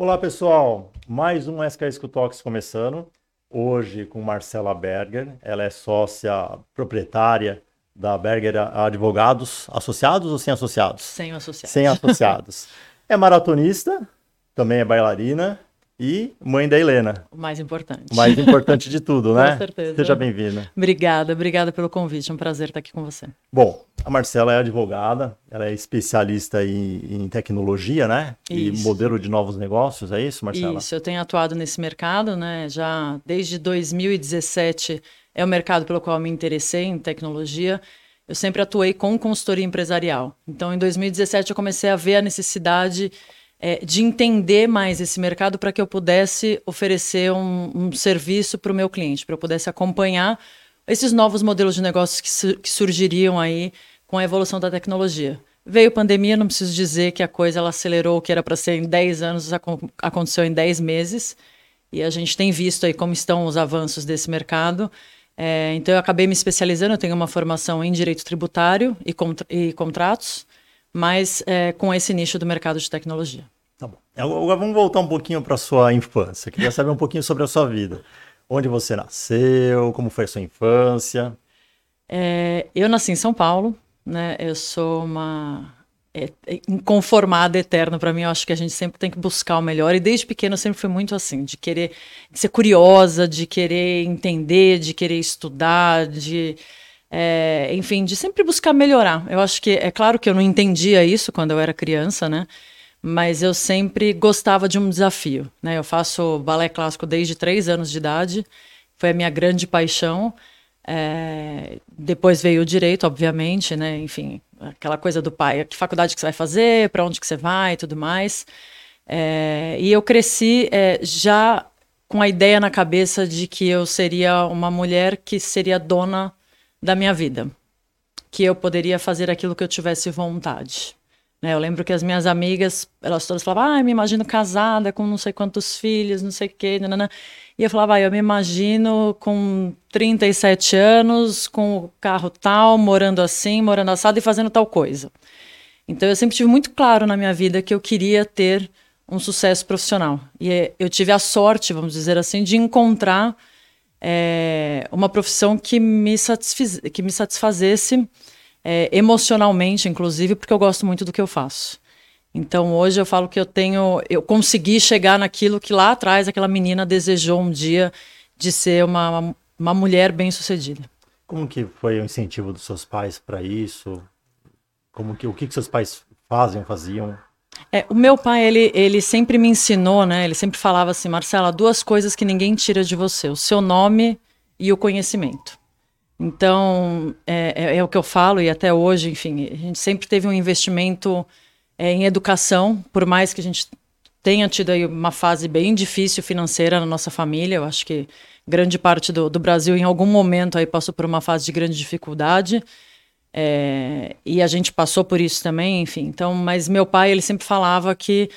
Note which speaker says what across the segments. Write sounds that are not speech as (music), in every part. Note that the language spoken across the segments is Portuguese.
Speaker 1: Olá, pessoal. Mais um SKS Talks começando. Hoje com Marcela Berger. Ela é sócia proprietária da Berger Advogados. Associados ou sem associados?
Speaker 2: Sem associados.
Speaker 1: Sem associados. (laughs) é maratonista, também é bailarina e mãe da Helena.
Speaker 2: O mais importante.
Speaker 1: O mais importante de tudo, (laughs) né?
Speaker 2: Com certeza.
Speaker 1: Seja bem-vinda.
Speaker 2: Obrigada, obrigada pelo convite. É um prazer estar aqui com você.
Speaker 1: Bom, a Marcela é advogada, ela é especialista em, em tecnologia, né?
Speaker 2: Isso.
Speaker 1: E modelo de novos negócios, é isso, Marcela?
Speaker 2: Isso, eu tenho atuado nesse mercado, né? Já desde 2017 é o mercado pelo qual eu me interessei em tecnologia. Eu sempre atuei com consultoria empresarial. Então, em 2017, eu comecei a ver a necessidade é, de entender mais esse mercado para que eu pudesse oferecer um, um serviço para o meu cliente, para eu pudesse acompanhar esses novos modelos de negócios que, su que, surgiriam aí com a evolução da tecnologia. Veio pandemia, não preciso dizer que a coisa ela acelerou, o que era para ser em 10 anos, aconteceu em 10 meses, e a gente tem visto aí como estão os avanços desse mercado. É, então eu acabei me especializando, eu tenho uma formação em direito tributário e, contra e contratos, mas é, com esse nicho do mercado de tecnologia.
Speaker 1: Tá bom. Agora vamos voltar um pouquinho para a sua infância. Queria saber um pouquinho sobre a sua vida. Onde você nasceu? Como foi a sua infância?
Speaker 2: É, eu nasci em São Paulo, né? Eu sou uma é, é inconformada eterna para mim. Eu acho que a gente sempre tem que buscar o melhor. E desde pequena eu sempre fui muito assim, de querer de ser curiosa, de querer entender, de querer estudar, de é, enfim, de sempre buscar melhorar. Eu acho que é claro que eu não entendia isso quando eu era criança, né? Mas eu sempre gostava de um desafio, né? Eu faço balé clássico desde três anos de idade, foi a minha grande paixão. É, depois veio o direito, obviamente, né? Enfim, aquela coisa do pai, que faculdade que você vai fazer, para onde que você vai, e tudo mais. É, e eu cresci é, já com a ideia na cabeça de que eu seria uma mulher que seria dona da minha vida, que eu poderia fazer aquilo que eu tivesse vontade. Né? Eu lembro que as minhas amigas, elas todas falavam, ah, eu me imagino casada com não sei quantos filhos, não sei o quê, nanana. e eu falava, ah, eu me imagino com 37 anos, com o carro tal, morando assim, morando assado e fazendo tal coisa. Então eu sempre tive muito claro na minha vida que eu queria ter um sucesso profissional. E eh, eu tive a sorte, vamos dizer assim, de encontrar é, uma profissão que me, satisfiz, que me satisfazesse é, emocionalmente, inclusive, porque eu gosto muito do que eu faço. Então hoje eu falo que eu tenho, eu consegui chegar naquilo que lá atrás aquela menina desejou um dia de ser uma, uma mulher bem sucedida.
Speaker 1: Como que foi o incentivo dos seus pais para isso? Como que o que, que seus pais fazem, faziam?
Speaker 2: É, o meu pai, ele, ele sempre me ensinou, né? Ele sempre falava assim, Marcela, duas coisas que ninguém tira de você: o seu nome e o conhecimento. Então, é, é, é o que eu falo, e até hoje, enfim, a gente sempre teve um investimento é, em educação, por mais que a gente tenha tido aí uma fase bem difícil financeira na nossa família. Eu acho que grande parte do, do Brasil, em algum momento, aí passou por uma fase de grande dificuldade. É, e a gente passou por isso também, enfim. Então, mas meu pai ele sempre falava que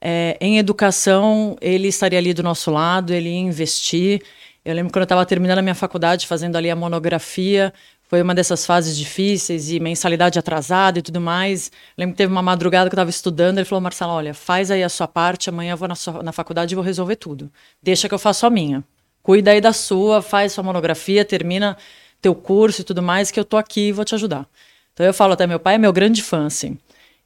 Speaker 2: é, em educação ele estaria ali do nosso lado, ele ia investir. Eu lembro quando eu estava terminando a minha faculdade, fazendo ali a monografia, foi uma dessas fases difíceis e mensalidade atrasada e tudo mais. lembro que teve uma madrugada que eu estava estudando, ele falou, Marcelo, olha, faz aí a sua parte, amanhã eu vou na, sua, na faculdade e vou resolver tudo. Deixa que eu faço a minha. Cuida aí da sua, faz sua monografia, termina teu curso e tudo mais, que eu tô aqui e vou te ajudar. Então eu falo até meu pai é meu grande fã, assim.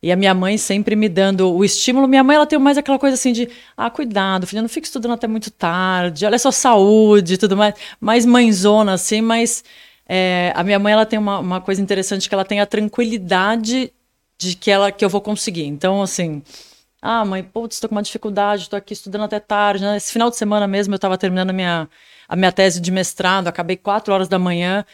Speaker 2: E a minha mãe sempre me dando o estímulo. Minha mãe, ela tem mais aquela coisa assim de, ah, cuidado, filha, não fique estudando até muito tarde, olha só saúde e tudo mais. Mais mãezona, assim, mas é, a minha mãe, ela tem uma, uma coisa interessante, que ela tem a tranquilidade de que, ela, que eu vou conseguir. Então, assim, ah, mãe, putz, estou com uma dificuldade, estou aqui estudando até tarde. Né? Esse final de semana mesmo eu estava terminando a minha a minha tese de mestrado, acabei quatro horas da manhã.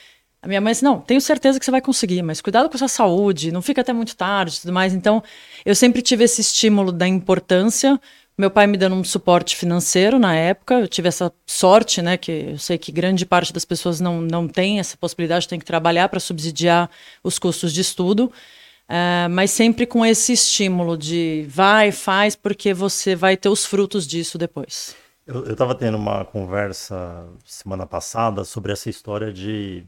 Speaker 2: A minha mãe disse: Não, tenho certeza que você vai conseguir, mas cuidado com a sua saúde, não fica até muito tarde e tudo mais. Então, eu sempre tive esse estímulo da importância. Meu pai me dando um suporte financeiro na época, eu tive essa sorte, né? Que eu sei que grande parte das pessoas não, não tem essa possibilidade, tem que trabalhar para subsidiar os custos de estudo. Uh, mas sempre com esse estímulo de vai, faz, porque você vai ter os frutos disso depois.
Speaker 1: Eu estava tendo uma conversa semana passada sobre essa história de,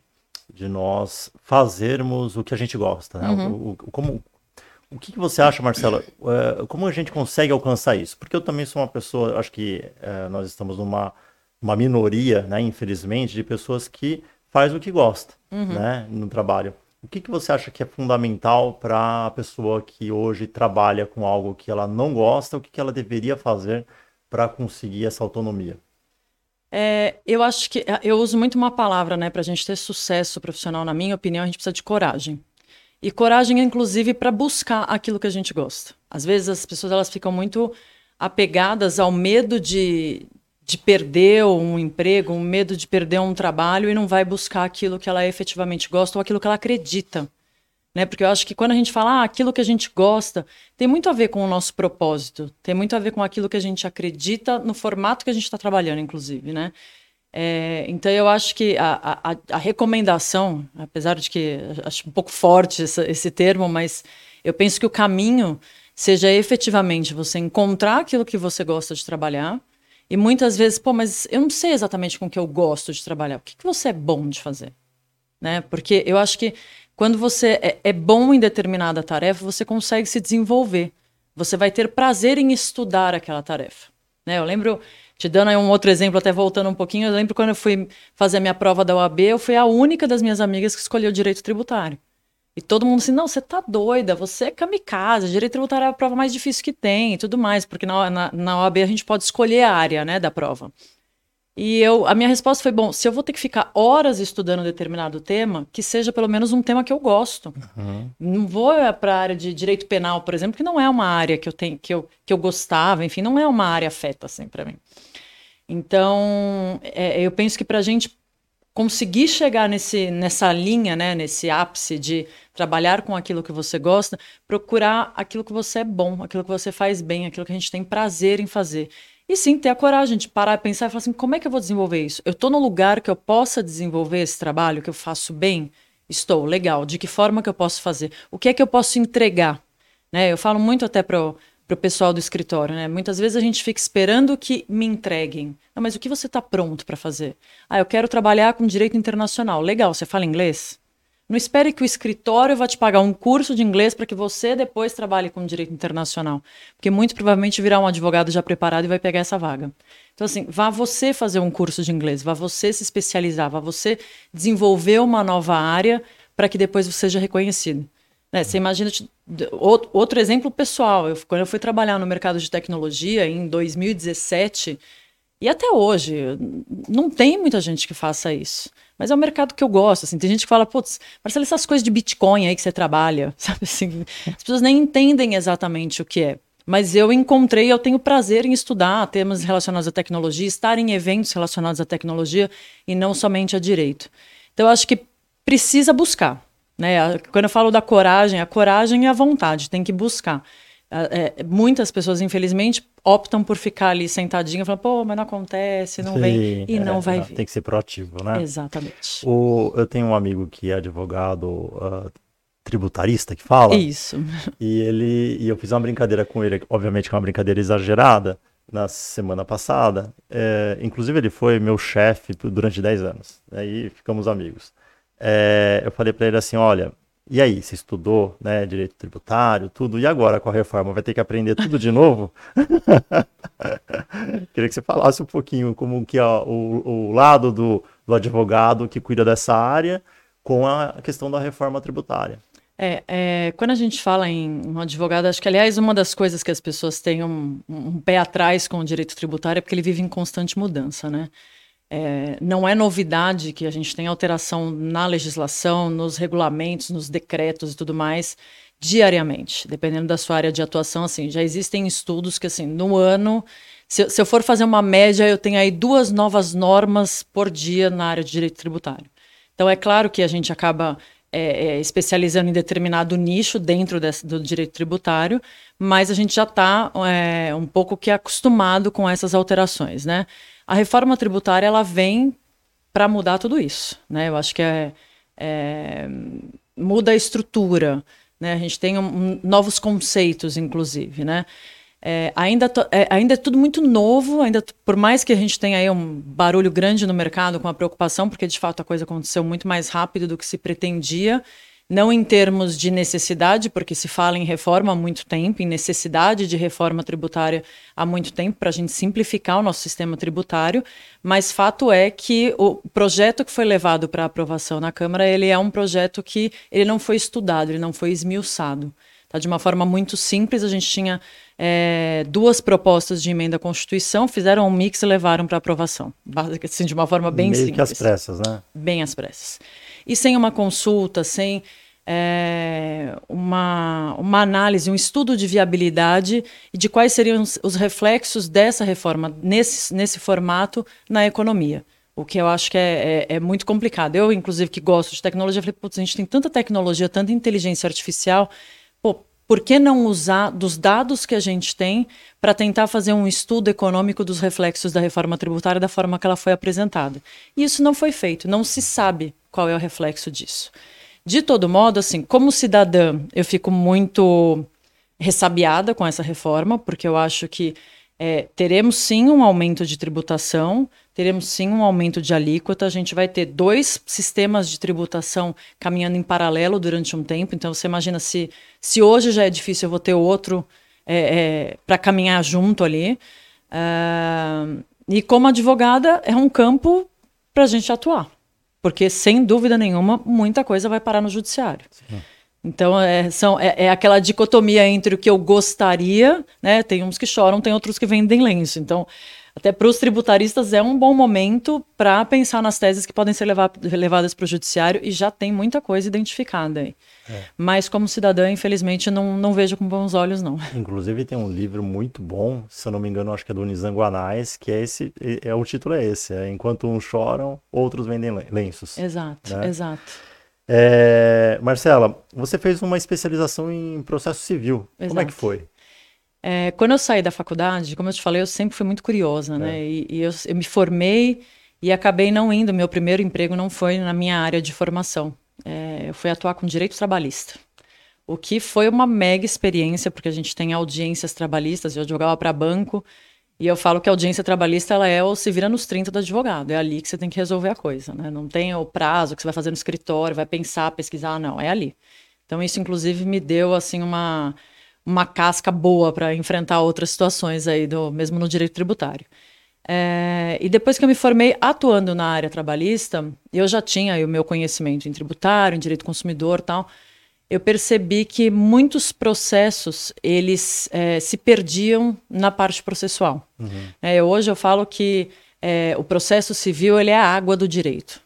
Speaker 1: de nós fazermos o que a gente gosta, né? Uhum. O, o, como, O que, que você acha, Marcelo? Uh, como a gente consegue alcançar isso? Porque eu também sou uma pessoa, acho que uh, nós estamos numa uma minoria, né, infelizmente, de pessoas que faz o que gosta, uhum. né, no trabalho. O que, que você acha que é fundamental para a pessoa que hoje trabalha com algo que ela não gosta? O que, que ela deveria fazer para conseguir essa autonomia?
Speaker 2: É, eu acho que eu uso muito uma palavra, né, para a gente ter sucesso profissional. Na minha opinião, a gente precisa de coragem. E coragem, inclusive, para buscar aquilo que a gente gosta. Às vezes as pessoas elas ficam muito apegadas ao medo de, de perder um emprego, um medo de perder um trabalho e não vai buscar aquilo que ela efetivamente gosta ou aquilo que ela acredita. Né? Porque eu acho que quando a gente fala ah, aquilo que a gente gosta, tem muito a ver com o nosso propósito, tem muito a ver com aquilo que a gente acredita no formato que a gente está trabalhando, inclusive, né? É, então eu acho que a, a, a, recomendação, apesar de que acho um pouco forte essa, esse termo, mas eu penso que o caminho seja efetivamente você encontrar aquilo que você gosta de trabalhar, e muitas vezes, pô, mas eu não sei exatamente com o que eu gosto de trabalhar. O que, que você é bom de fazer? Né? Porque eu acho que quando você é, é bom em determinada tarefa, você consegue se desenvolver. Você vai ter prazer em estudar aquela tarefa. Né? Eu lembro, te dando aí um outro exemplo, até voltando um pouquinho, eu lembro quando eu fui fazer a minha prova da OAB, eu fui a única das minhas amigas que escolheu direito tributário. E todo mundo assim, não, você tá doida, você é kamikaze, direito tributário é a prova mais difícil que tem e tudo mais, porque na, na, na OAB a gente pode escolher a área, né, da prova. E eu, a minha resposta foi, bom, se eu vou ter que ficar horas estudando determinado tema, que seja pelo menos um tema que eu gosto. Uhum. Não vou para a área de direito penal, por exemplo, que não é uma área que eu tenho, que eu, que eu gostava, enfim, não é uma área afeta assim para mim. Então, é, eu penso que para a gente conseguir chegar nesse, nessa linha, né, nesse ápice de trabalhar com aquilo que você gosta, procurar aquilo que você é bom, aquilo que você faz bem, aquilo que a gente tem prazer em fazer. E sim, ter a coragem de parar e pensar e falar assim: como é que eu vou desenvolver isso? Eu estou no lugar que eu possa desenvolver esse trabalho, que eu faço bem? Estou, legal. De que forma que eu posso fazer? O que é que eu posso entregar? Né? Eu falo muito até para o pessoal do escritório, né? Muitas vezes a gente fica esperando que me entreguem. Não, mas o que você está pronto para fazer? Ah, eu quero trabalhar com direito internacional. Legal, você fala inglês? Não espere que o escritório vá te pagar um curso de inglês para que você depois trabalhe com direito internacional. Porque muito provavelmente virá um advogado já preparado e vai pegar essa vaga. Então, assim, vá você fazer um curso de inglês, vá você se especializar, vá você desenvolver uma nova área para que depois você seja reconhecido. Né? Você imagina outro exemplo pessoal. Eu, quando eu fui trabalhar no mercado de tecnologia em 2017 e até hoje não tem muita gente que faça isso. Mas é um mercado que eu gosto. Assim, tem gente que fala, putz, Marcelo, essas coisas de Bitcoin aí que você trabalha, (laughs) sabe assim? As pessoas nem entendem exatamente o que é. Mas eu encontrei, eu tenho prazer em estudar temas relacionados à tecnologia, estar em eventos relacionados à tecnologia e não somente a direito. Então, eu acho que precisa buscar. Né? Quando eu falo da coragem, a coragem é a vontade, tem que buscar. É, muitas pessoas, infelizmente, optam por ficar ali sentadinho, falando, pô, mas não acontece, não Sim, vem, e é, não vai vir.
Speaker 1: Tem que ser proativo, né?
Speaker 2: Exatamente.
Speaker 1: O, eu tenho um amigo que é advogado uh, tributarista, que fala.
Speaker 2: Isso. (laughs)
Speaker 1: E ele e eu fiz uma brincadeira com ele, obviamente que é uma brincadeira exagerada, na semana passada. É, inclusive, ele foi meu chefe durante 10 anos. Aí né, ficamos amigos é, eu falei para ele assim, olha, e aí, você estudou, né, direito tributário, tudo, e agora com a reforma, vai ter que aprender tudo de novo? (laughs) Queria que você falasse um pouquinho como que o, o lado do, do advogado que cuida dessa área com a questão da reforma tributária.
Speaker 2: É, é, quando a gente fala em um advogado, acho que, aliás, uma das coisas que as pessoas têm um, um pé atrás com o direito tributário é porque ele vive em constante mudança, né? É, não é novidade que a gente tem alteração na legislação, nos regulamentos, nos decretos e tudo mais diariamente, dependendo da sua área de atuação. Assim, já existem estudos que, assim, no ano, se, se eu for fazer uma média, eu tenho aí duas novas normas por dia na área de direito tributário. Então, é claro que a gente acaba é, é, especializando em determinado nicho dentro desse, do direito tributário, mas a gente já está é, um pouco que acostumado com essas alterações, né? A reforma tributária ela vem para mudar tudo isso, né? Eu acho que é, é muda a estrutura, né? A gente tem um, novos conceitos, inclusive, né? É, ainda, é, ainda é tudo muito novo, ainda por mais que a gente tenha aí um barulho grande no mercado com a preocupação, porque de fato a coisa aconteceu muito mais rápido do que se pretendia, não em termos de necessidade, porque se fala em reforma há muito tempo, em necessidade de reforma tributária há muito tempo para a gente simplificar o nosso sistema tributário, mas fato é que o projeto que foi levado para aprovação na Câmara, ele é um projeto que ele não foi estudado, ele não foi esmiuçado. Tá? De uma forma muito simples, a gente tinha é, duas propostas de emenda à Constituição, fizeram um mix e levaram para aprovação. Assim, de uma forma bem
Speaker 1: Meio
Speaker 2: simples.
Speaker 1: que às pressas, né?
Speaker 2: Bem às pressas e sem uma consulta, sem é, uma, uma análise, um estudo de viabilidade e de quais seriam os, os reflexos dessa reforma nesse, nesse formato na economia. O que eu acho que é, é, é, muito complicado. Eu, inclusive, que gosto de tecnologia, falei, putz, a gente tem tanta tecnologia, tanta inteligência artificial, pô, por que não usar dos dados que a gente tem para tentar fazer um estudo econômico dos reflexos da reforma tributária da forma que ela foi apresentada? E isso não foi feito, não se sabe qual é o reflexo disso. De todo modo, assim, como cidadã, eu fico muito ressabiada com essa reforma, porque eu acho que é, teremos sim um aumento de tributação, teremos sim um aumento de alíquota, a gente vai ter dois sistemas de tributação caminhando em paralelo durante um tempo. Então, você imagina se, se hoje já é difícil, eu vou ter outro é, é, para caminhar junto ali. Uh, e como advogada, é um campo para a gente atuar. Porque, sem dúvida nenhuma, muita coisa vai parar no judiciário. Sim. Então, é, são, é, é, aquela dicotomia entre o que eu gostaria, né? Tem uns que choram, tem outros que vendem lenço. Então, até para os tributaristas é um bom momento para pensar nas teses que podem ser levadas para o judiciário e já tem muita coisa identificada aí. É. Mas como cidadã, infelizmente, não, não vejo com bons olhos, não. (laughs)
Speaker 1: Inclusive tem um livro muito bom, se eu não me engano, acho que é do Nizam Guanais, que é esse, é, o título é esse, é Enquanto uns choram, outros vendem lenços.
Speaker 2: Exato, né? exato.
Speaker 1: É, Marcela, você fez uma especialização em processo civil. Exato. Como é que foi?
Speaker 2: É, quando eu saí da faculdade, como eu te falei, eu sempre fui muito curiosa, né? É. E, e eu, eu, me formei e acabei não indo. Meu primeiro emprego não foi na minha área de formação. É, eu fui atuar com direito trabalhista. O que foi uma mega experiência, porque a gente tem audiências trabalhistas, eu jogava para banco, e eu falo que a audiência trabalhista ela é o se vira nos 30 do advogado. É ali que você tem que resolver a coisa, né? Não tem o prazo que você vai fazer no escritório, vai pensar, pesquisar, não, é ali. Então isso inclusive me deu assim uma uma casca boa para enfrentar outras situações aí, do, mesmo no direito tributário. É, e depois que eu me formei atuando na área trabalhista, eu já tinha o meu conhecimento em tributário, em direito consumidor tal. Eu percebi que muitos processos eles é, se perdiam na parte processual. Uhum. É, hoje eu falo que é, o processo civil ele é a água do direito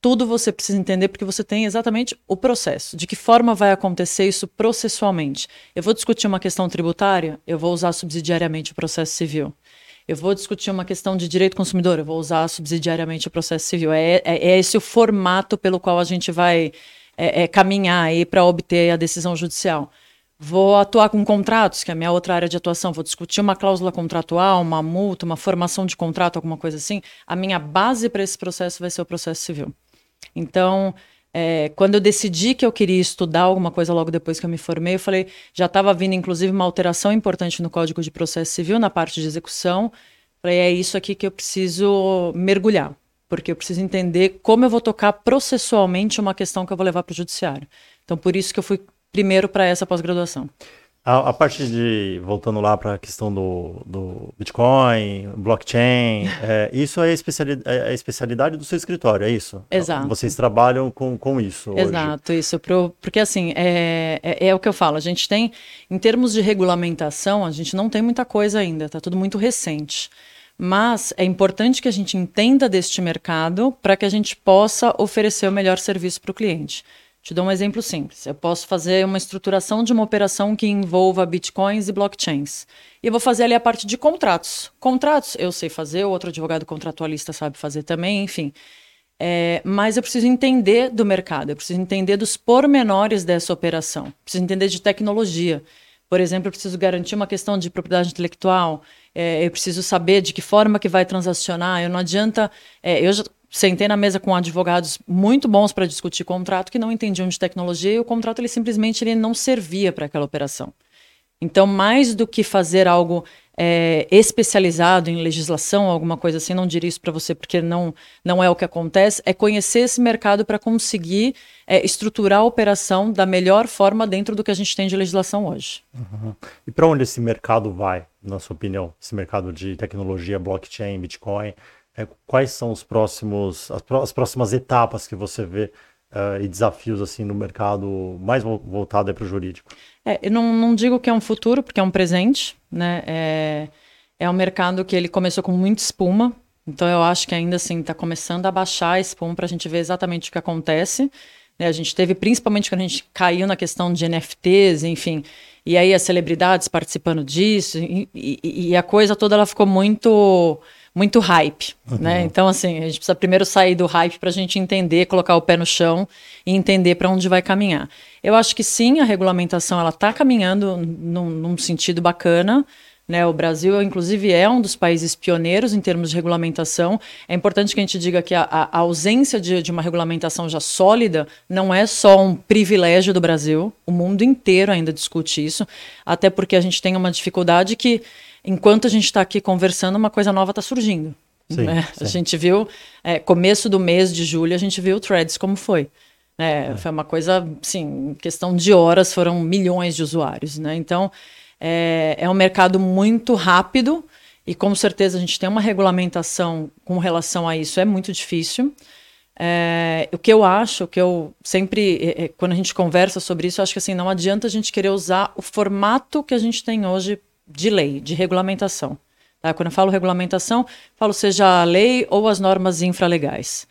Speaker 2: tudo você precisa entender porque você tem exatamente o processo. De que forma vai acontecer isso processualmente? Eu vou discutir uma questão tributária, eu vou usar subsidiariamente o processo civil. Eu vou discutir uma questão de direito consumidor, eu vou usar subsidiariamente o processo civil. É, é, é esse o formato pelo qual a gente vai é, é caminhar aí para obter a decisão judicial. Vou atuar com contratos, que é a minha outra área de atuação. Vou discutir uma cláusula contratual, uma multa, uma formação de contrato, alguma coisa assim. A minha base para esse processo vai ser o processo civil. Então, é, quando eu decidi que eu queria estudar alguma coisa logo depois que eu me formei, eu falei, já estava vindo inclusive uma alteração importante no Código de Processo Civil, na parte de execução. Falei, é isso aqui que eu preciso mergulhar, porque eu preciso entender como eu vou tocar processualmente uma questão que eu vou levar para o judiciário. Então, por isso que eu fui primeiro para essa pós-graduação.
Speaker 1: A, a, parte de, voltando lá para a questão do, do Bitcoin, blockchain, é, isso é a, especialidade, é a especialidade do seu escritório, é isso?
Speaker 2: Exato.
Speaker 1: Vocês trabalham com, com isso
Speaker 2: Exato, hoje. isso. Pro, porque assim, é, é, é, o que eu falo, a gente tem, em termos de regulamentação, a gente não tem muita coisa ainda, está tudo muito recente. Mas é importante que a gente entenda deste mercado para que a gente possa oferecer o melhor serviço para o cliente. Te dou um exemplo simples. Eu posso fazer uma estruturação de uma operação que envolva bitcoins e blockchains. E eu vou fazer ali a parte de contratos. Contratos eu sei fazer, o outro advogado contratualista sabe fazer também, enfim. É, mas eu preciso entender do mercado, eu preciso entender dos pormenores dessa operação, preciso entender de tecnologia. Por exemplo, eu preciso garantir uma questão de propriedade intelectual, é, eu preciso saber de que forma que vai transacionar. Eu não adianta. É, eu já sentei na mesa com advogados muito bons para discutir contrato que não entendiam de tecnologia e o contrato ele simplesmente ele não servia para aquela operação. Então, mais do que fazer algo é, especializado em legislação, alguma coisa assim, não diria isso para você porque não, não é o que acontece, é conhecer esse mercado para conseguir é estruturar a operação da melhor forma dentro do que a gente tem de legislação hoje.
Speaker 1: Uhum. E para onde esse mercado vai, na sua opinião? Esse mercado de tecnologia, blockchain, Bitcoin? É, quais são os próximos, as, as, próximas etapas que você vê uh, e desafios assim no mercado mais voltado para o jurídico?
Speaker 2: É, eu não, não, digo que é um futuro, porque é um presente, né? É, é um mercado que ele começou com muita espuma, então eu acho que ainda assim está começando a baixar a espuma para a gente ver exatamente o que acontece. Né? A gente teve, principalmente quando a gente caiu na questão de NFTs, enfim, e aí as celebridades participando disso, e, e, e a coisa toda ela ficou muito muito hype, uhum. né? Então, assim, a gente precisa primeiro sair do hype para a gente entender, colocar o pé no chão e entender para onde vai caminhar. Eu acho que sim, a regulamentação ela está caminhando num, num, sentido bacana. Né, o Brasil, inclusive, é um dos países pioneiros em termos de regulamentação. É importante que a gente diga que a, a ausência de, de, uma regulamentação já sólida não é só um privilégio do Brasil, o mundo inteiro ainda discute isso, até porque a gente tem uma dificuldade que enquanto a gente está aqui conversando, uma coisa nova está surgindo. Sim, né? sim. A gente viu, é, começo do mês de julho, a gente viu o Threads como foi. É, é. Foi uma coisa, sim, questão de horas, foram milhões de usuários. Né? Então, é, é um mercado muito rápido e com certeza a gente tem uma regulamentação com relação a isso, é muito difícil. É, o que eu acho, o que eu sempre, é, é quando a gente conversa sobre isso, eu acho que assim, não adianta a gente querer usar o formato que a gente tem hoje de lei, de regulamentação. Tá? Quando eu falo regulamentação, falo seja a lei ou as normas infralegais.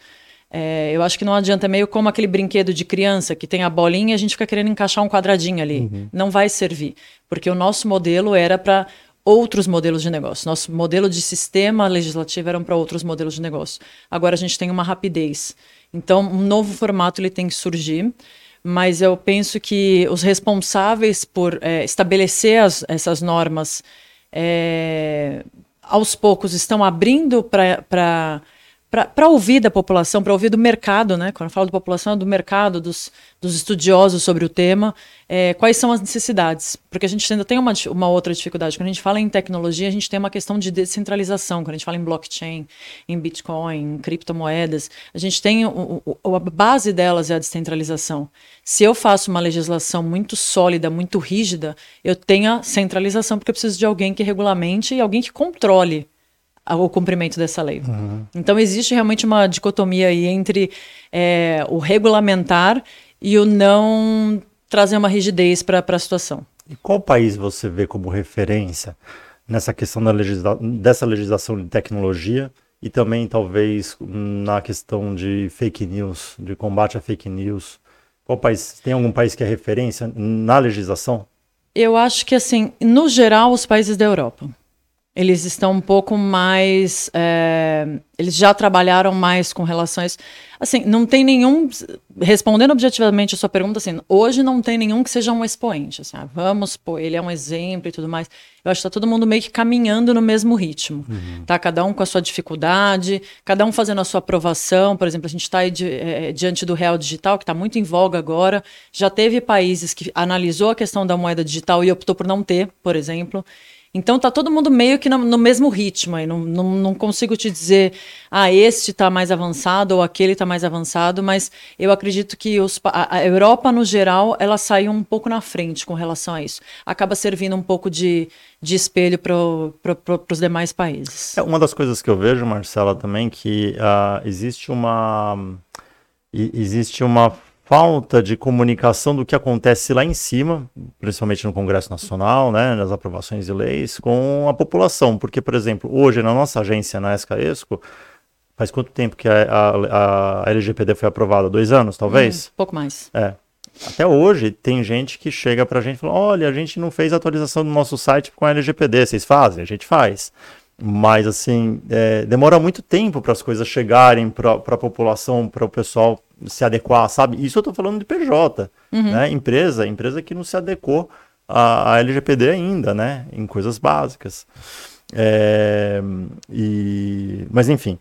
Speaker 2: É, eu acho que não adianta, é meio como aquele brinquedo de criança que tem a bolinha e a gente fica querendo encaixar um quadradinho ali. Uhum. Não vai servir, porque o nosso modelo era para outros modelos de negócio. Nosso modelo de sistema legislativo eram para outros modelos de negócio. Agora a gente tem uma rapidez. Então, um novo formato ele tem que surgir mas eu penso que os responsáveis por é, estabelecer as, essas normas é, aos poucos estão abrindo para para ouvir da população, para ouvir do mercado, né? Quando eu falo de população, é do mercado, dos, dos estudiosos sobre o tema, é, quais são as necessidades. Porque a gente ainda tem uma, uma outra dificuldade. Quando a gente fala em tecnologia, a gente tem uma questão de descentralização. Quando a gente fala em blockchain, em Bitcoin, em criptomoedas, a gente tem o, o, a base delas é a descentralização. Se eu faço uma legislação muito sólida, muito rígida, eu tenho a centralização, porque eu preciso de alguém que regulamente e alguém que controle o cumprimento dessa lei. Uhum. Então existe realmente uma dicotomia aí entre é, o regulamentar e o não trazer uma rigidez para a situação.
Speaker 1: E qual país você vê como referência nessa questão legisla dessa legislação de tecnologia e também talvez na questão de fake news, de combate a fake news? Qual país tem algum país que é referência na legislação?
Speaker 2: Eu acho que assim, no geral, os países da Europa eles estão um pouco mais. É, eles já trabalharam mais com relações. Assim, não tem nenhum. Respondendo objetivamente a sua pergunta, assim, hoje não tem nenhum que seja um expoente. Assim, ah, vamos, pô, ele é um exemplo e tudo mais. Eu acho que está todo mundo meio que caminhando no mesmo ritmo. Uhum. Tá? Cada um com a sua dificuldade, cada um fazendo a sua aprovação. Por exemplo, a gente está é, diante do real digital, que está muito em voga agora. Já teve países que analisou a questão da moeda digital e optou por não ter, por exemplo. Então tá todo mundo meio que no, no mesmo ritmo aí. Não, não, não, consigo te dizer, ah, este está mais avançado ou aquele está mais avançado, mas eu acredito que os, a, a, Europa, no geral, ela saiu um pouco na frente com relação a isso. Acaba servindo um pouco de, de espelho para pro, os demais países.
Speaker 1: É uma das coisas que eu vejo, Marcela, também, que uh, existe uma. Existe uma falta de comunicação do que acontece lá em cima, principalmente no Congresso Nacional, né, nas aprovações de leis, com a população. Porque, por exemplo, hoje na nossa agência, na SKESCO, faz quanto tempo que a, a, a LGPD foi aprovada? Dois anos, talvez?
Speaker 2: Hum, pouco mais.
Speaker 1: É. Até hoje tem gente que chega pra gente e fala: olha, a gente não fez atualização do nosso site com a LGPD, vocês fazem? A gente faz. Mas, assim, é, demora muito tempo para as coisas chegarem para a população, para o pessoal se adequar, sabe? Isso eu estou falando de PJ, uhum. né? Empresa, empresa que não se adequou à, à LGPD ainda, né? Em coisas básicas. É, e... Mas, enfim,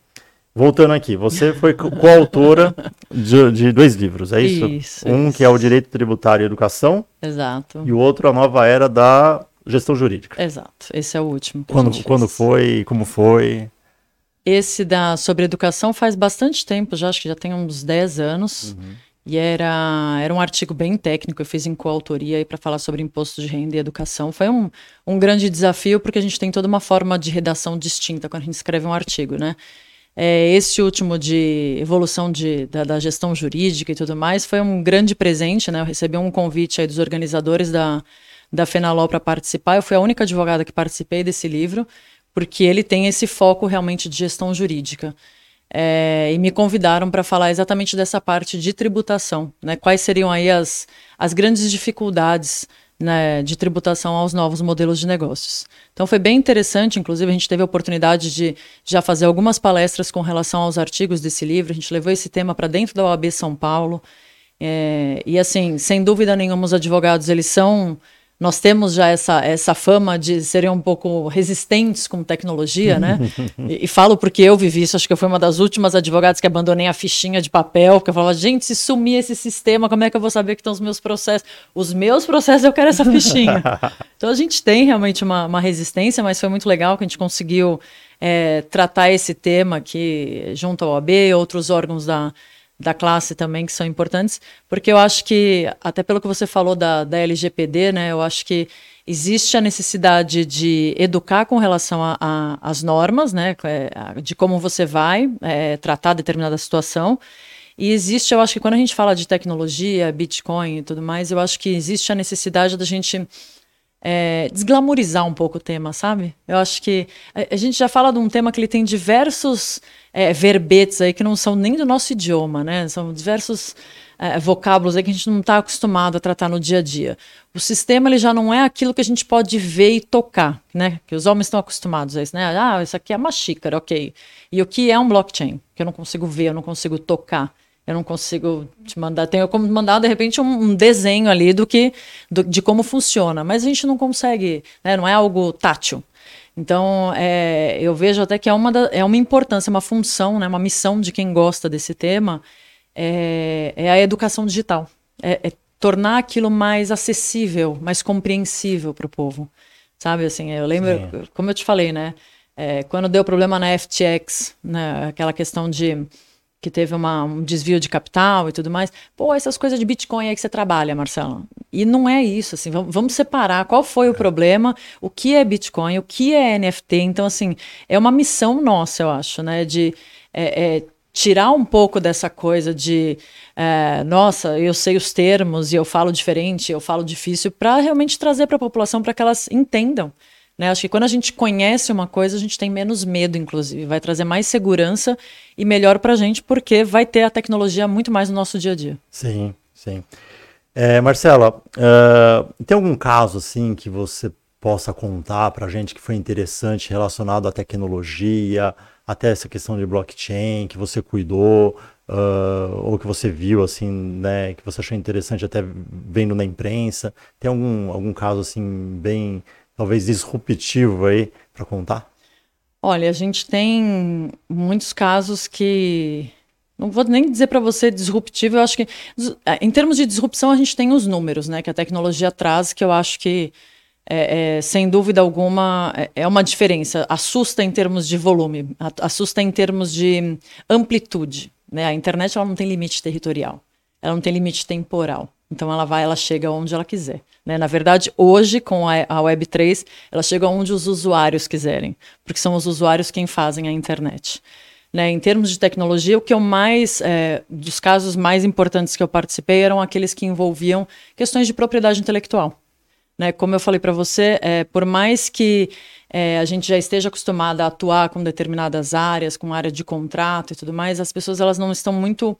Speaker 1: voltando aqui, você foi coautora de, de dois livros, é isso?
Speaker 2: Isso.
Speaker 1: Um
Speaker 2: isso.
Speaker 1: que é o Direito Tributário e Educação.
Speaker 2: Exato.
Speaker 1: E o outro, A Nova Era da Gestão Jurídica.
Speaker 2: Exato, esse é o último.
Speaker 1: Quando, quando foi, como foi?
Speaker 2: Esse da sobre educação faz bastante tempo, já acho que já tem uns 10 anos. Uhum. E era, era um artigo bem técnico, eu fiz em coautoria para falar sobre imposto de renda e educação. Foi um, um grande desafio, porque a gente tem toda uma forma de redação distinta quando a gente escreve um artigo, né? É, esse último de evolução de, da, da, gestão jurídica e tudo mais foi um grande presente, né? Eu recebi um convite aí dos organizadores da, da Fenalol para participar. Eu fui a única advogada que participei desse livro, porque ele tem esse foco realmente de gestão jurídica. É, e me convidaram para falar exatamente dessa parte de tributação, né? Quais seriam aí as, as grandes dificuldades né, de tributação aos novos modelos de negócios. Então foi bem interessante, inclusive a gente teve a oportunidade de já fazer algumas palestras com relação aos artigos desse livro. A gente levou esse tema para dentro da OAB São Paulo. É, e assim, sem dúvida nenhuma, os advogados eles são nós temos já essa, essa fama de serem um pouco resistentes com tecnologia, né? (laughs) e, e, falo porque eu vivi isso, acho que eu fui uma das últimas advogadas que abandonei a fichinha de papel, porque eu falava, gente, se sumir esse sistema, como é que eu vou saber que estão os meus processos? Os meus processos, eu quero essa fichinha. (laughs) então a gente tem realmente uma, uma resistência, mas foi muito legal que a gente conseguiu é, tratar esse tema aqui junto ao OAB, outros órgãos da da classe também que são importantes, porque eu acho que, até pelo que você falou da, da LGPD, né, eu acho que existe a necessidade de educar com relação às normas, né, é, de como você vai é, tratar determinada situação. E existe, eu acho que quando a gente fala de tecnologia, Bitcoin e tudo mais, eu acho que existe a necessidade da gente é, desglamorizar um pouco o tema, sabe? Eu acho que a, gente já fala de um tema que ele tem diversos é, verbetes aí que não são nem do nosso idioma, né? São diversos é, vocábulos aí que a gente não está acostumado a tratar no dia a dia. O sistema ele já não é aquilo que a gente pode ver e tocar, né? Que os homens estão acostumados a isso, né? Ah, isso aqui é uma xícara, ok. E o que é um blockchain? Que eu não consigo ver, eu não consigo tocar. Eu não consigo te mandar. Tenho como mandar, de repente, um, um desenho ali do que do, de como funciona. Mas a gente não consegue, né? não é algo tátil. Então, é, eu vejo até que é uma, da, é uma importância, uma função, né, uma missão de quem gosta desse tema, é, é a educação digital. É, é, tornar aquilo mais acessível, mais compreensível para o povo. Sabe, assim, eu lembro, Sim. como eu te falei, né, é, quando deu problema na FTX, né, aquela questão de que teve uma, um desvio de capital e tudo mais. Pô, essas coisas de Bitcoin aí que você trabalha, Marcelo. E não é isso, assim, vamos, vamos separar qual foi o é. problema, o que é Bitcoin, o que é NFT. Então, assim, é uma missão nossa, eu acho, né, de é, é, tirar um pouco dessa coisa de, é, nossa, eu sei os termos e eu falo diferente, eu falo difícil, para realmente trazer para a população para que elas entendam. Né? Acho que quando a gente conhece uma coisa, a gente tem menos medo, inclusive. Vai trazer mais segurança e melhor para a gente, porque vai ter a tecnologia muito mais no nosso dia a dia.
Speaker 1: Sim, sim. É, Marcela, uh, tem algum caso assim que você possa contar para a gente que foi interessante relacionado à tecnologia, até essa questão de blockchain que você cuidou, uh, ou que você viu assim, né, que você achou interessante até vendo na imprensa? Tem algum, algum caso assim bem talvez disruptivo aí para contar?
Speaker 2: Olha, a gente tem muitos casos que não vou nem dizer para você disruptivo, eu acho que em termos de disrupção a gente tem os números, né, que a tecnologia traz, que eu acho que é, é, sem dúvida alguma é, é uma diferença. Assusta em termos de volume, assusta em termos de amplitude. Né? A internet ela não tem limite territorial, ela não tem limite temporal. Então ela vai, ela chega onde ela quiser. Né? Na verdade, hoje, com a, a Web3, ela chega onde os usuários quiserem, porque são os usuários quem fazem a internet. Né? Em termos de tecnologia, o que eu mais, é, dos casos mais importantes que eu participei eram aqueles que envolviam questões de propriedade intelectual. Né? Como eu falei para você, é, por mais que é, a gente já esteja acostumada a atuar com determinadas áreas, com área de contrato e tudo mais, as pessoas elas não estão muito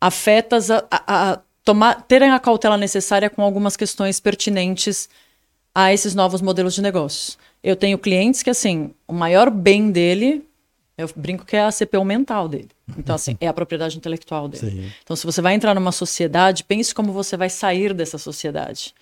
Speaker 2: afetas a, a, a tomar, terem a cautela necessária com algumas questões pertinentes a esses novos modelos de negócios. Eu tenho clientes que, assim, o maior bem dele, eu brinco que é a CPU mental dele. Então, assim, é a propriedade intelectual dele. Sim. Então, se você vai entrar numa sociedade, pense como você vai sair dessa sociedade.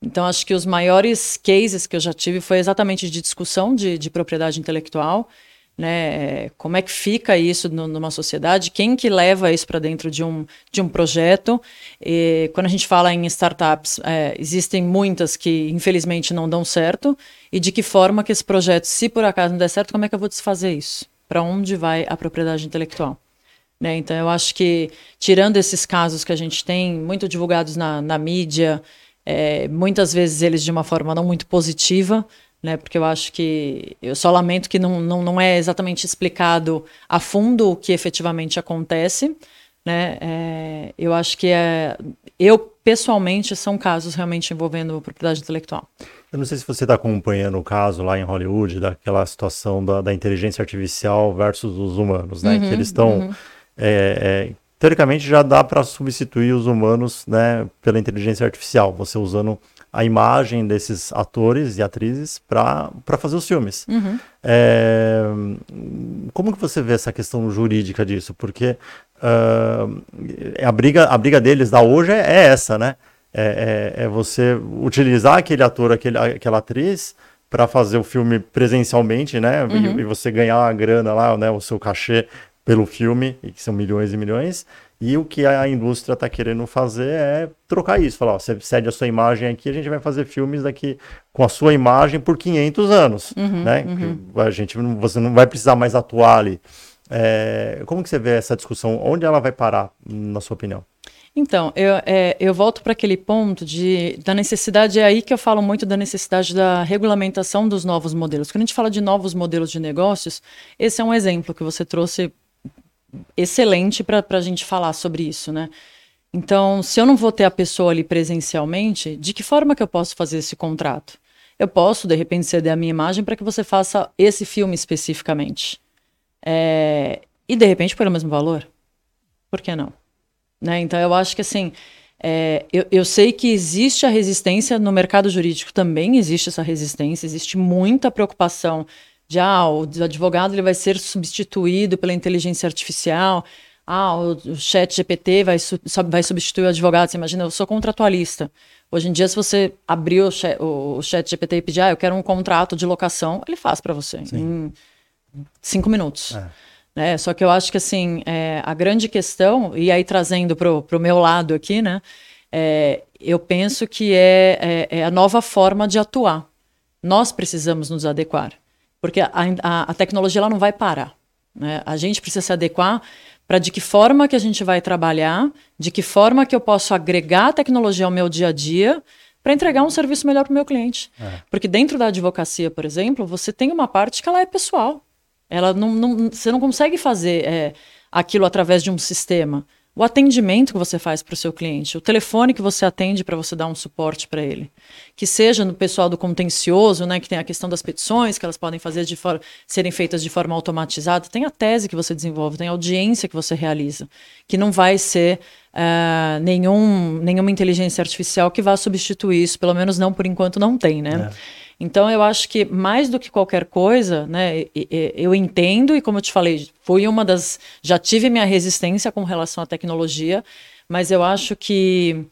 Speaker 2: Então, acho que os maiores cases que eu já tive foi exatamente de discussão de, de propriedade intelectual né? Como é que fica isso no, numa sociedade? Quem que leva isso para dentro de um, de um projeto? E quando a gente fala em startups, é, existem muitas que infelizmente não dão certo. E de que forma que esse projeto, se por acaso não der certo, como é que eu vou desfazer isso? Para onde vai a propriedade intelectual? Né? Então, eu acho que, tirando esses casos que a gente tem, muito divulgados na, na mídia, é, muitas vezes eles de uma forma não muito positiva, né? Porque eu acho que eu só lamento que não, não, não é exatamente explicado a fundo o que efetivamente acontece, né? É, eu acho que é, eu pessoalmente são casos realmente envolvendo propriedade intelectual.
Speaker 1: Eu não sei se você está acompanhando o caso lá em Hollywood daquela situação da, da inteligência artificial versus os humanos, né? Uhum, que eles estão uhum. é, é, teoricamente já dá para substituir os humanos né, pela inteligência artificial, você usando a imagem desses atores e atrizes para fazer os filmes. Uhum. É, como que você vê essa questão jurídica disso? Porque uh, a, briga, a briga deles da hoje é, é essa, né? É, é, é, você utilizar aquele ator, aquele, aquela atriz para fazer o filme presencialmente, né? Uhum. E, e, você ganhar a grana lá, né? O seu cachê pelo filme, que são milhões e milhões, e o que a indústria está querendo fazer é trocar isso. Falar, ó, você cede a sua imagem aqui, a gente vai fazer filmes daqui com a sua imagem por 500 anos, uhum, né? Uhum. A gente, você não vai precisar mais atuar ali. É, como que você vê essa discussão? Onde ela vai parar, na sua opinião?
Speaker 2: Então, eu, é, eu volto para aquele ponto de, da necessidade, é aí que eu falo muito da necessidade da regulamentação dos novos modelos. Quando a gente fala de novos modelos de negócios, esse é um exemplo que você trouxe excelente para a gente falar sobre isso, né? Então, se eu não vou ter a pessoa ali presencialmente, de que forma que eu posso fazer esse contrato? Eu posso, de repente, ceder a minha imagem para que você faça esse filme especificamente. É... E, de repente, pelo mesmo valor. Por que não? Né? Então, eu acho que, assim, é... eu, eu sei que existe a resistência no mercado jurídico, também existe essa resistência, existe muita preocupação de ah, o advogado ele vai ser substituído pela inteligência artificial. Ah, o, o chat GPT vai, su vai substituir o advogado. Você imagina, eu sou contratualista. Hoje em dia, se você abrir o chat, o, o chat GPT e pedir, ah, eu quero um contrato de locação, ele faz para você Sim. em cinco minutos. É. Né? Só que eu acho que assim, é, a grande questão, e aí trazendo para o meu lado aqui, né? É, eu penso que é, é, é a nova forma de atuar. Nós precisamos nos adequar. Porque a, a, a tecnologia ela não vai parar. Né? A gente precisa se adequar para de que forma que a gente vai trabalhar, de que forma que eu posso agregar a tecnologia ao meu dia a dia para entregar um serviço melhor para o meu cliente. É. Porque dentro da advocacia, por exemplo, você tem uma parte que ela é pessoal. Ela não, não você não consegue fazer é, aquilo através de um sistema o atendimento que você faz para o seu cliente, o telefone que você atende para você dar um suporte para ele. Que seja no pessoal do contencioso, né, que tem a questão das petições, que elas podem fazer de serem feitas de forma automatizada, tem a tese que você desenvolve, tem a audiência que você realiza, que não vai ser uh, nenhum, nenhuma inteligência artificial que vá substituir isso, pelo menos não por enquanto não tem, né? É. Então, eu acho que mais do que qualquer coisa, né, eu entendo, e como eu te falei, fui uma das. Já tive minha resistência com relação à tecnologia, mas eu acho que.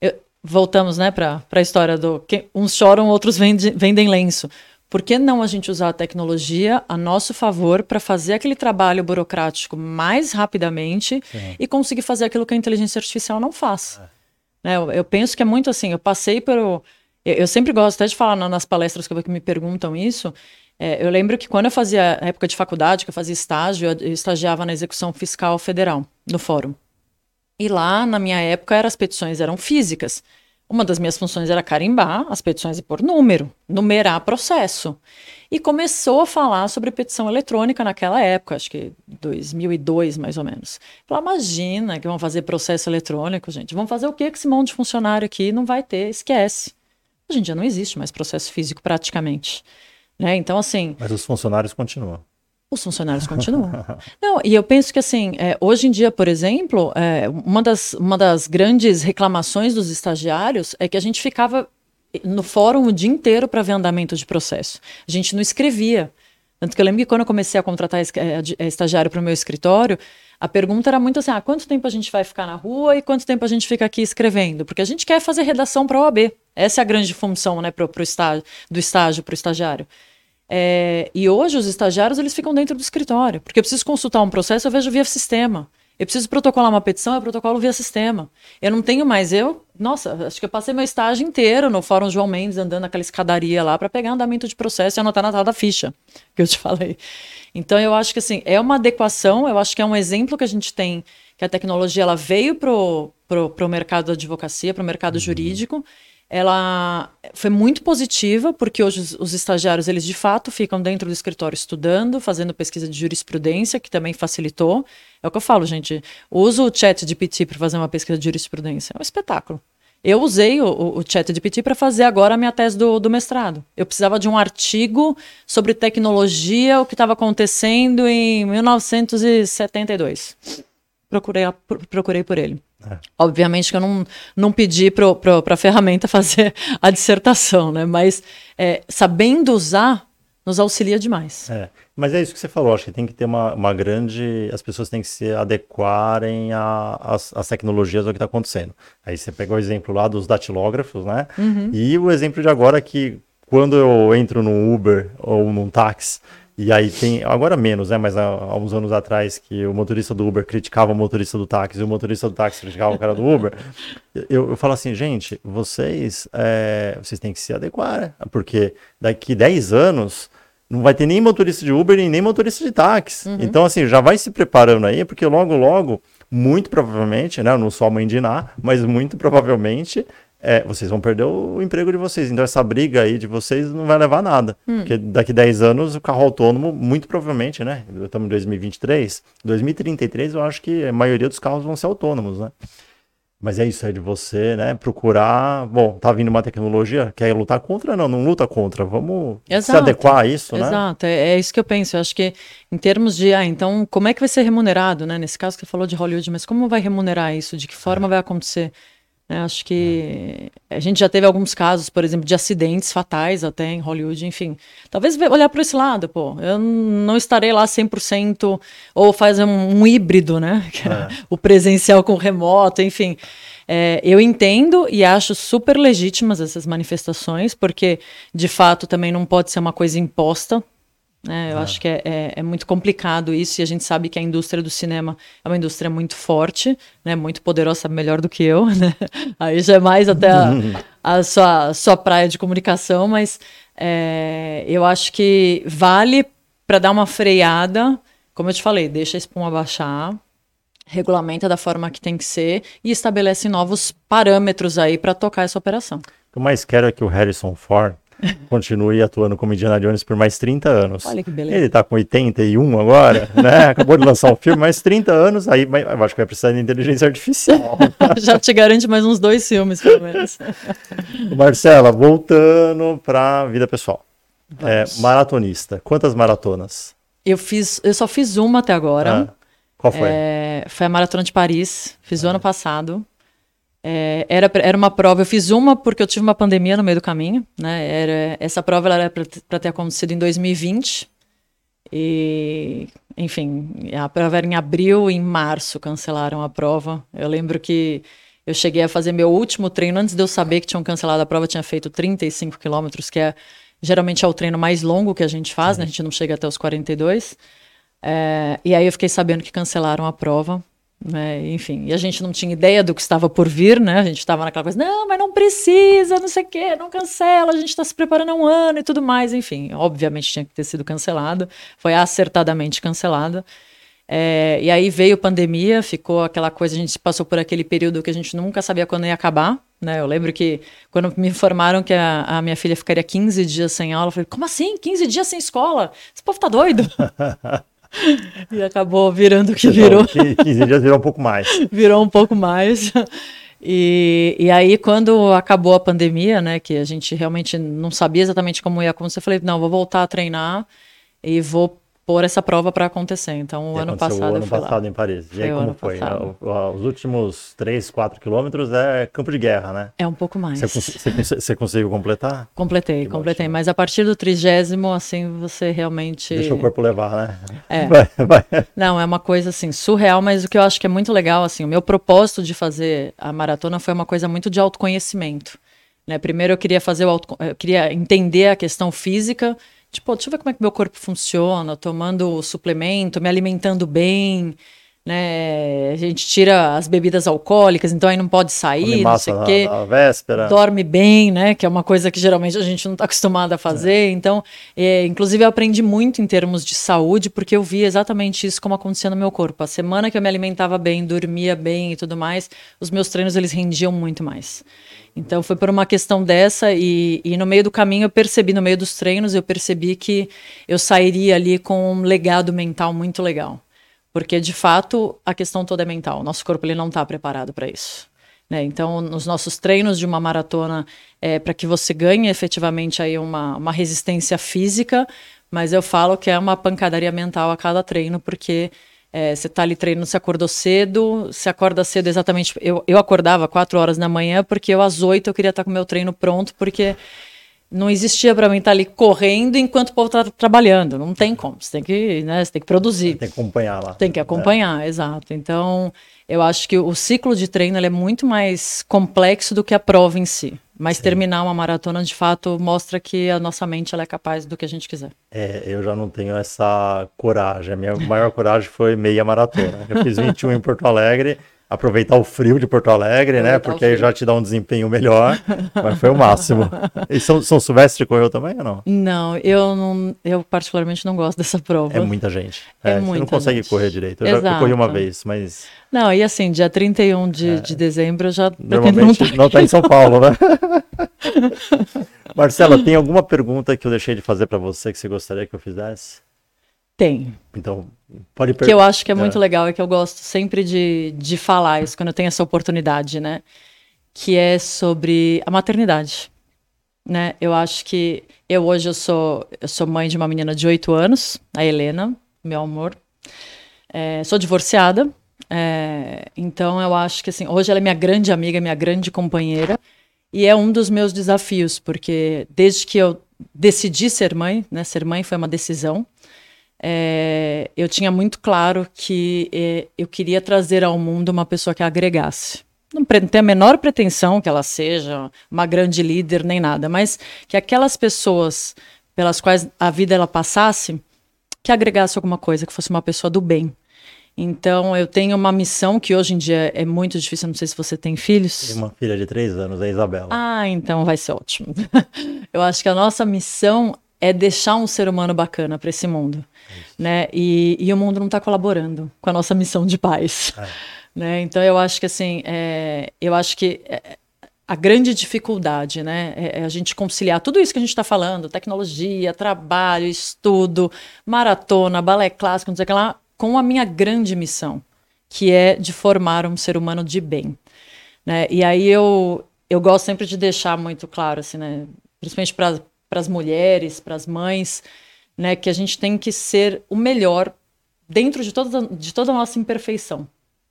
Speaker 2: Eu, voltamos né, para a história do. Que uns choram, outros vendem, vendem lenço. Por que não a gente usar a tecnologia a nosso favor para fazer aquele trabalho burocrático mais rapidamente Sim. e conseguir fazer aquilo que a inteligência artificial não faz? É. Né, eu, eu penso que é muito assim. Eu passei pelo eu, eu sempre gosto até de falar nas palestras que me perguntam isso. É, eu lembro que quando eu fazia, na época de faculdade, que eu fazia estágio, eu, eu estagiava na execução fiscal federal, no fórum. E lá, na minha época, as petições eram físicas. Uma das minhas funções era carimbar as petições e pôr número, numerar processo. E começou a falar sobre petição eletrônica naquela época, acho que 2002 mais ou menos. Falei, imagina que vão fazer processo eletrônico, gente. Vão fazer o que com esse monte de funcionário aqui? Não vai ter, esquece. Hoje em dia não existe mais processo físico praticamente. Né? Então, assim.
Speaker 1: Mas os funcionários continuam.
Speaker 2: Os funcionários (laughs) continuam. Não, e eu penso que assim, é, hoje em dia, por exemplo, é, uma, das, uma das grandes reclamações dos estagiários é que a gente ficava no fórum o dia inteiro para ver andamento de processo. A gente não escrevia. Tanto que eu lembro que quando eu comecei a contratar é, é, estagiário para o meu escritório, a pergunta era muito assim: ah, quanto tempo a gente vai ficar na rua e quanto tempo a gente fica aqui escrevendo? Porque a gente quer fazer redação para a OAB. Essa é a grande função né, pro, pro estágio, do estágio para o estagiário. É, e hoje os estagiários eles ficam dentro do escritório, porque eu preciso consultar um processo, eu vejo via sistema. Eu preciso protocolar uma petição, eu protocolo via sistema. Eu não tenho mais, eu, nossa, acho que eu passei meu estágio inteiro no Fórum João Mendes, andando naquela escadaria lá para pegar andamento de processo e anotar na tal da ficha (laughs) que eu te falei. Então eu acho que assim, é uma adequação, eu acho que é um exemplo que a gente tem que a tecnologia ela veio pro, pro, pro mercado da advocacia, pro mercado uhum. jurídico, ela foi muito positiva, porque hoje os, os, estagiários, eles de fato ficam dentro do escritório estudando, fazendo pesquisa de jurisprudência, que também facilitou. É o que eu falo, gente. Uso o chat de PT para fazer uma pesquisa de jurisprudência. É um espetáculo. Eu usei o, o chat de PT para fazer agora a minha tese do, do mestrado. Eu precisava de um artigo sobre tecnologia, o que estava acontecendo em 1972. Procurei, procurei por ele. É. Obviamente que eu não, não pedi para a ferramenta (laughs) fazer a dissertação, né? Mas é, sabendo usar nos auxilia demais.
Speaker 1: É. Mas é isso que você falou, acho que tem que ter uma, uma grande. As pessoas têm que se adequarem às tecnologias do que está acontecendo. Aí você pegou o exemplo lá dos datilógrafos, né? Uhum. E o exemplo de agora que quando eu entro no Uber ou num táxi e aí tem, agora menos, né? Mas há, há, uns anos atrás que o motorista do Uber criticava o motorista do táxi e o motorista do táxi criticava o cara do Uber. (laughs) Eu, eu falo assim, gente, vocês, é, vocês têm que se adequar, né? porque daqui 10 anos não vai ter nem motorista de Uber e nem motorista de táxi. Uhum. Então, assim, já vai se preparando aí, porque logo, logo, muito provavelmente, né? Eu não sou a mãe de Iná, mas muito provavelmente é, vocês vão perder o emprego de vocês. Então essa briga aí de vocês não vai levar a nada. Hum. Porque daqui 10 anos o carro autônomo, muito provavelmente, né? Estamos em 2023, 2033 eu acho que a maioria dos carros vão ser autônomos, né? Mas é isso, é de você, né, procurar, bom, tá vindo uma tecnologia, quer lutar contra? Não, não luta contra, vamos exato, se adequar a isso,
Speaker 2: exato. né? Exato, é, é, isso que eu penso, eu acho que em termos de, ah, então, como é que vai ser remunerado, né, nesse caso que você falou de Hollywood, mas como vai remunerar isso, de que forma é. vai acontecer? Né? Acho que a gente já teve alguns casos, por exemplo, de acidentes fatais até em Hollywood, enfim. Talvez olhar para esse lado, pô. Eu não estarei lá 100% ou fazer um, um híbrido, né? (laughs) É. o presencial com o remoto, enfim. É, eu entendo e acho super legítimas essas manifestações, porque de fato também não pode ser uma coisa imposta né? Eu é. acho que é, é, é, muito complicado isso e a gente sabe que a indústria do cinema é uma indústria muito forte, né? muito poderosa, melhor do que eu. (laughs) Né? Aí já é mais até a, (laughs) a sua, sua praia de comunicação, mas é, eu acho que vale para dar uma freada, como eu te falei, deixa a espuma baixar, regulamenta da forma que tem que ser e estabelece novos parâmetros aí para tocar essa operação.
Speaker 1: O que eu mais quero é que o Harrison Ford continue atuando como Indiana Jones por mais 30 anos.
Speaker 2: Olha que beleza.
Speaker 1: Ele tá com 81 agora, né? (laughs) Acabou de lançar um filme, mais 30 anos, aí eu acho que vai precisar de inteligência artificial. (laughs)
Speaker 2: Já te garante mais uns dois filmes, pelo menos. (laughs)
Speaker 1: Marcela, voltando para vida pessoal. É, maratonista, quantas maratonas?
Speaker 2: Eu fiz, eu só fiz uma até agora. Ah,
Speaker 1: qual foi? É,
Speaker 2: foi a Maratona de Paris, fiz ah. o ano passado. É, era, era uma prova, eu fiz uma porque eu tive uma pandemia no meio do caminho, né? Era, essa prova ela era para ter acontecido em 2020. E, enfim, a prova era em abril em março cancelaram a prova. Eu lembro que eu cheguei a fazer meu último treino, antes de eu saber que tinham cancelado a prova, eu tinha feito 35 quilômetros, que é geralmente é o treino mais longo que a gente faz, né? A gente não chega até os 42. É, e aí eu fiquei sabendo que cancelaram a prova. Né? Enfim, e a gente não tinha ideia do que estava por vir, né? A gente estava naquela coisa, não, mas não precisa, não sei o quê, não cancela, a gente está se preparando há um ano e tudo mais. Enfim, obviamente tinha que ter sido cancelado, foi acertadamente cancelada. É, e aí veio pandemia, ficou aquela coisa, a gente passou por aquele período que a gente nunca sabia quando ia acabar. Né? Eu lembro que quando me informaram que a, a minha filha ficaria 15 dias sem aula, eu falei, como assim? 15 dias sem escola? Esse povo tá doido? (laughs) (laughs) e acabou virando o que virou.
Speaker 1: 15 dias virou um pouco mais. (laughs)
Speaker 2: virou um pouco mais. (laughs) E, e aí, quando acabou a pandemia, né, que a gente realmente não sabia exatamente como ia acontecer, eu falei, não, vou voltar a treinar e vou pôr essa prova para acontecer. Então, o ano passado o ano
Speaker 1: passado
Speaker 2: lá.
Speaker 1: em Paris. E foi aí, como foi? Os últimos 3, 4 quilômetros é campo de guerra, né?
Speaker 2: É um pouco mais.
Speaker 1: Você, você, você conseguiu completar?
Speaker 2: Completei, que completei. Mas a partir do trigésimo, assim, você realmente...
Speaker 1: Deixa o corpo levar, né?
Speaker 2: É. (laughs) Vai, vai. Não, é uma coisa, assim, surreal, mas o que eu acho que é muito legal, assim, o meu propósito de fazer a maratona foi uma coisa muito de autoconhecimento. Né? Primeiro eu queria fazer o auto... eu queria entender a questão física Tipo, deixa eu ver como é que meu corpo funciona, tomando suplemento, me alimentando bem, né? A gente tira as bebidas alcoólicas, então aí não pode sair, não sei o quê.
Speaker 1: Na véspera.
Speaker 2: Dorme bem, né? Que é uma coisa que geralmente a gente não está acostumado a fazer. É. Então, é, inclusive, eu aprendi muito em termos de saúde, porque eu vi exatamente isso como acontecia no meu corpo. A semana que eu me alimentava bem, dormia bem e tudo mais, os meus treinos eles rendiam muito mais. Então foi por uma questão dessa e, e, no meio do caminho eu percebi, no meio dos treinos, eu percebi que eu sairia ali com um legado mental muito legal. Porque, de fato, a questão toda é mental. O nosso corpo ele não está preparado para isso. Né? Então, nos nossos treinos de uma maratona, é para que você ganhe efetivamente aí uma, uma resistência física, mas eu falo que é uma pancadaria mental a cada treino, porque é, você está ali treinando, você acordou cedo, você acorda cedo exatamente. Eu, eu acordava 4 horas da manhã, porque eu às 8 eu queria estar tá com o meu treino pronto, porque não existia para mim estar tá ali correndo enquanto o povo está trabalhando. Não tem como. Você tem que, né, você tem que produzir.
Speaker 1: Tem que acompanhar lá.
Speaker 2: Tem que acompanhar, é. exato. Então, eu acho que o ciclo de treino é muito mais complexo do que a prova em si. Mas Sim. terminar uma maratona, de fato, mostra que a nossa mente ela é capaz do que a gente quiser.
Speaker 1: É, eu já não tenho essa coragem. A minha maior coragem foi meia maratona. Eu fiz (laughs) 21 em Porto Alegre aproveitar o frio de Porto Alegre, né? Porque aí já te dá um desempenho melhor. mas foi o máximo. E São, São Silvestre correu também ou não?
Speaker 2: Não, eu não, eu particularmente não gosto dessa prova.
Speaker 1: É muita gente. É, é muita você não consegue gente. correr direito. Eu já corri uma vez, mas.
Speaker 2: Não, e assim, dia 31 de, é. de dezembro eu já
Speaker 1: Normalmente não está em São Paulo, né? (laughs) Marcela, tem alguma pergunta que eu deixei de fazer para você que você gostaria que eu fizesse?
Speaker 2: Tem.
Speaker 1: Então, pode
Speaker 2: perguntar. que eu acho que é, é muito legal é que eu gosto sempre de, de falar isso quando eu tenho essa oportunidade, né? Que é sobre a maternidade, né? Eu acho que eu hoje eu sou eu sou mãe de uma menina de 8 anos, a Helena, meu amor. É, sou divorciada, é, então eu acho que assim hoje ela é minha grande amiga, minha grande companheira e é um dos meus desafios porque desde que eu decidi ser mãe, né? Ser mãe foi uma decisão é, eu tinha muito claro que é, eu queria trazer ao mundo uma pessoa que agregasse. Não tenho a menor pretensão que ela seja uma grande líder nem nada, mas que aquelas pessoas pelas quais a vida ela passasse, que agregasse alguma coisa, que fosse uma pessoa do bem. Então, eu tenho uma missão que hoje em dia é muito difícil. Não sei se você tem filhos.
Speaker 1: Tem uma filha de três anos, a Isabela.
Speaker 2: Ah, então vai ser ótimo. (laughs) eu acho que a nossa missão é deixar um ser humano bacana para esse mundo né? E, e o mundo não está colaborando com a nossa missão de paz, é. (laughs) né? Então eu acho que assim, é, eu acho que é, a grande dificuldade, né, é, é a gente conciliar tudo isso que a gente está falando, tecnologia, trabalho, estudo, maratona, balé clássico, não sei o que lá, com a minha grande missão, que é de formar um ser humano de bem, né? E aí eu eu gosto sempre de deixar muito claro, assim, né, principalmente para as mulheres, para as mães, né? Que a gente tem que ser o melhor dentro de toda, de toda a nossa imperfeição.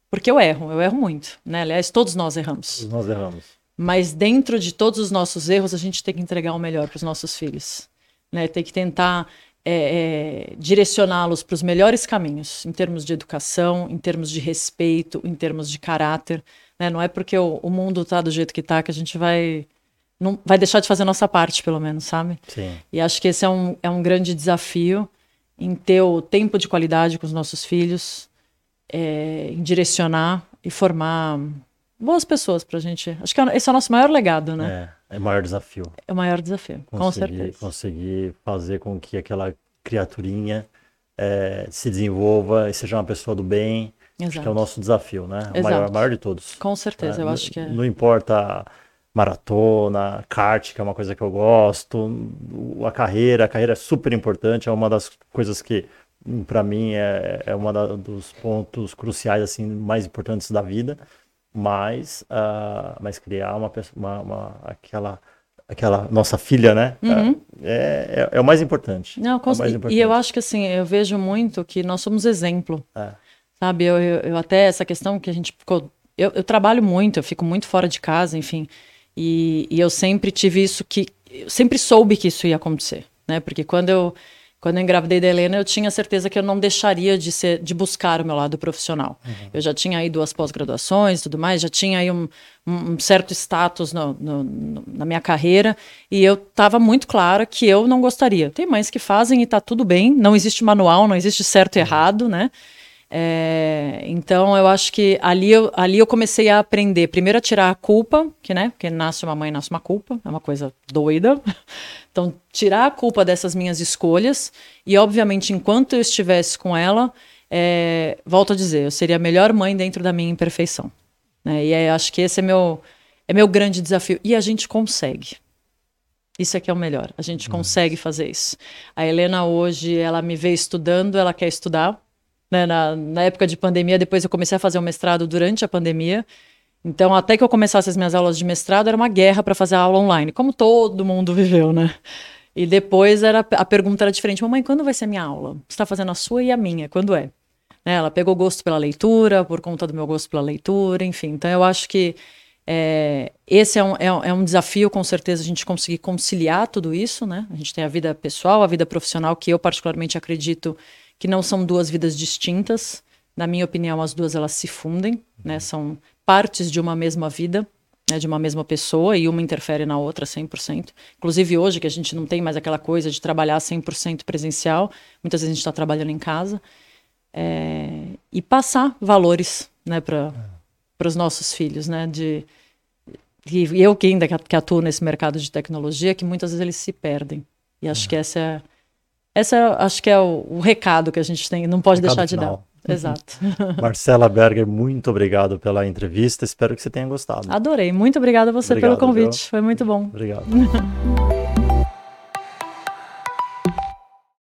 Speaker 2: Porque eu erro, eu erro muito, né? Aliás, todos nós erramos.
Speaker 1: Todos nós erramos.
Speaker 2: Mas dentro de todos os nossos erros, a gente tem que entregar o melhor para os nossos filhos. Né? Tem que tentar é, é, direcioná-los para os melhores caminhos, em termos de educação, em termos de respeito, em termos de caráter. Né? Não é porque o, o mundo está do jeito que está que a gente vai não vai deixar de fazer a nossa parte, pelo menos, sabe?
Speaker 1: Sim.
Speaker 2: E acho que esse é um, é um grande desafio em ter o tempo de qualidade com os nossos filhos, é, em direcionar e formar boas pessoas pra gente. Acho que é esse é o nosso maior legado, né?
Speaker 1: É, é o maior desafio.
Speaker 2: É o maior desafio, conseguir, com certeza.
Speaker 1: Conseguir fazer com que aquela criaturinha é, se desenvolva e seja uma pessoa do bem. Exato. Acho que é o nosso desafio, né? O maior, maior, de todos.
Speaker 2: Com certeza, é, eu acho que é.
Speaker 1: Não importa maratona, kart, que é uma coisa que eu gosto, a carreira, a carreira é super importante, é uma das coisas que para mim é, é uma dos pontos cruciais assim mais importantes da vida, mas uh, mas criar uma, uma, uma aquela aquela nossa filha, né?
Speaker 2: Uhum.
Speaker 1: É, é, é, o mais importante.
Speaker 2: Não,
Speaker 1: é
Speaker 2: mais importante. E eu acho que assim, eu vejo muito que nós somos exemplo. É. Sabe, eu, eu, eu, até essa questão que a gente ficou. Eu, eu trabalho muito, eu fico muito fora de casa, enfim. E, e eu sempre tive isso que. Eu sempre soube que isso ia acontecer, né? Porque quando eu, quando eu engravidei da Helena, eu tinha certeza que eu não deixaria de, ser, de buscar o meu lado profissional. Uhum. Eu já tinha aí duas pós-graduações e tudo mais, já tinha aí um, um certo status no, no, no, na minha carreira, e eu estava muito clara que eu não gostaria. Tem mães que fazem e está tudo bem, não existe manual, não existe certo e errado, né? É, então eu acho que ali eu, ali eu comecei a aprender primeiro a tirar a culpa, que né, porque nasce uma mãe, nasce uma culpa, é uma coisa doida. (laughs) Então tirar a culpa dessas minhas escolhas e obviamente enquanto eu estivesse com ela, é, volto a dizer, eu seria a melhor mãe dentro da minha imperfeição. Né? E acho que esse é meu é meu grande desafio e a gente consegue. Isso é que é o melhor. A gente consegue fazer isso. A Helena hoje, ela me vê estudando, ela quer estudar né, na, na época de pandemia, depois eu comecei a fazer o mestrado durante a pandemia. Então, até que eu começasse as minhas aulas de mestrado, era uma guerra para fazer a aula online, como todo mundo (laughs) viveu, né? E depois era a pergunta era diferente: Mamãe, quando vai ser minha aula? Você está fazendo a sua e a minha, quando é? Né, ela pegou gosto pela leitura, por conta do meu gosto pela leitura, enfim. Então, eu acho que é, esse é um, é, é um desafio, com certeza, a gente conseguir conciliar tudo isso, né? A gente tem a vida pessoal, a vida profissional, que eu particularmente acredito que não são duas vidas distintas. Na minha opinião, as duas elas se fundem, né? São partes de uma mesma vida, né? de uma mesma pessoa e uma interfere na outra 100%. Inclusive hoje que a gente não tem mais aquela coisa de trabalhar 100% presencial, muitas vezes a gente está trabalhando em casa. É... e passar valores, né, para para os nossos filhos, né, de e eu que ainda que atuo nesse mercado de tecnologia, que muitas vezes eles se perdem. E acho é. que essa é essa acho que é o, o, recado que a gente tem, não pode deixar de dar. Exato. (laughs)
Speaker 1: Marcela Berger, muito obrigado pela entrevista. Espero que você tenha gostado.
Speaker 2: Adorei. Muito obrigada a você obrigado, pelo convite. Viu? Foi muito bom.
Speaker 1: Obrigado. (laughs)